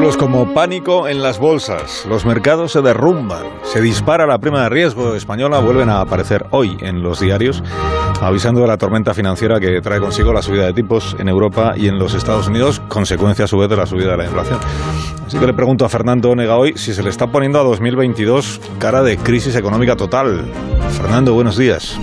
Títulos como pánico en las bolsas, los mercados se derrumban, se dispara la prima de riesgo española, vuelven a aparecer hoy en los diarios, avisando de la tormenta financiera que trae consigo la subida de tipos en Europa y en los Estados Unidos, consecuencia a su vez de la subida de la inflación. Así que le pregunto a Fernando Onega hoy si se le está poniendo a 2022 cara de crisis económica total. Fernando, buenos días.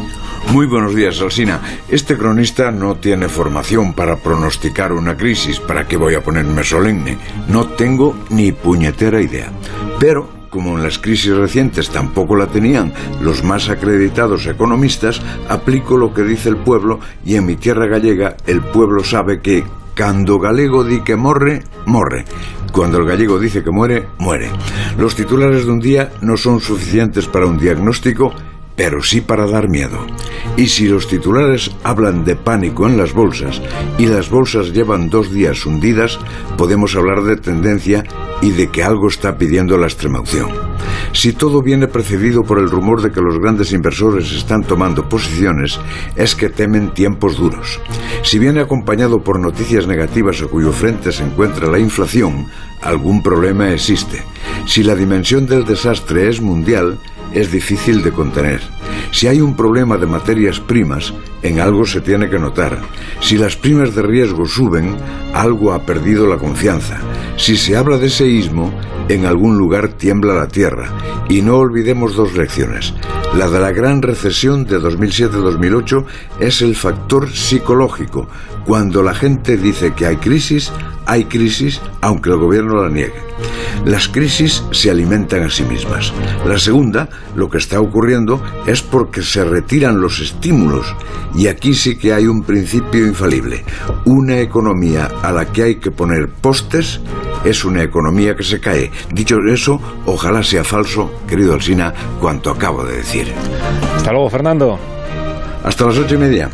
Muy buenos días, Alsina. Este cronista no tiene formación para pronosticar una crisis. ¿Para qué voy a ponerme solemne? No tengo ni puñetera idea. Pero como en las crisis recientes tampoco la tenían los más acreditados economistas, aplico lo que dice el pueblo y en mi tierra gallega el pueblo sabe que cuando galego di que morre, morre. Cuando el gallego dice que muere, muere. Los titulares de un día no son suficientes para un diagnóstico pero sí para dar miedo. Y si los titulares hablan de pánico en las bolsas y las bolsas llevan dos días hundidas, podemos hablar de tendencia y de que algo está pidiendo la extremaunción. Si todo viene precedido por el rumor de que los grandes inversores están tomando posiciones, es que temen tiempos duros. Si viene acompañado por noticias negativas a cuyo frente se encuentra la inflación, algún problema existe. Si la dimensión del desastre es mundial, es difícil de contener. Si hay un problema de materias primas, en algo se tiene que notar. Si las primas de riesgo suben, algo ha perdido la confianza. Si se habla de seísmo, en algún lugar tiembla la tierra. Y no olvidemos dos lecciones. La de la gran recesión de 2007-2008 es el factor psicológico. Cuando la gente dice que hay crisis, hay crisis aunque el gobierno la niegue. Las crisis se alimentan a sí mismas. La segunda, lo que está ocurriendo, es porque se retiran los estímulos. Y aquí sí que hay un principio infalible. Una economía a la que hay que poner postes es una economía que se cae. Dicho eso, ojalá sea falso, querido Alsina, cuanto acabo de decir. Hasta luego, Fernando. Hasta las ocho y media.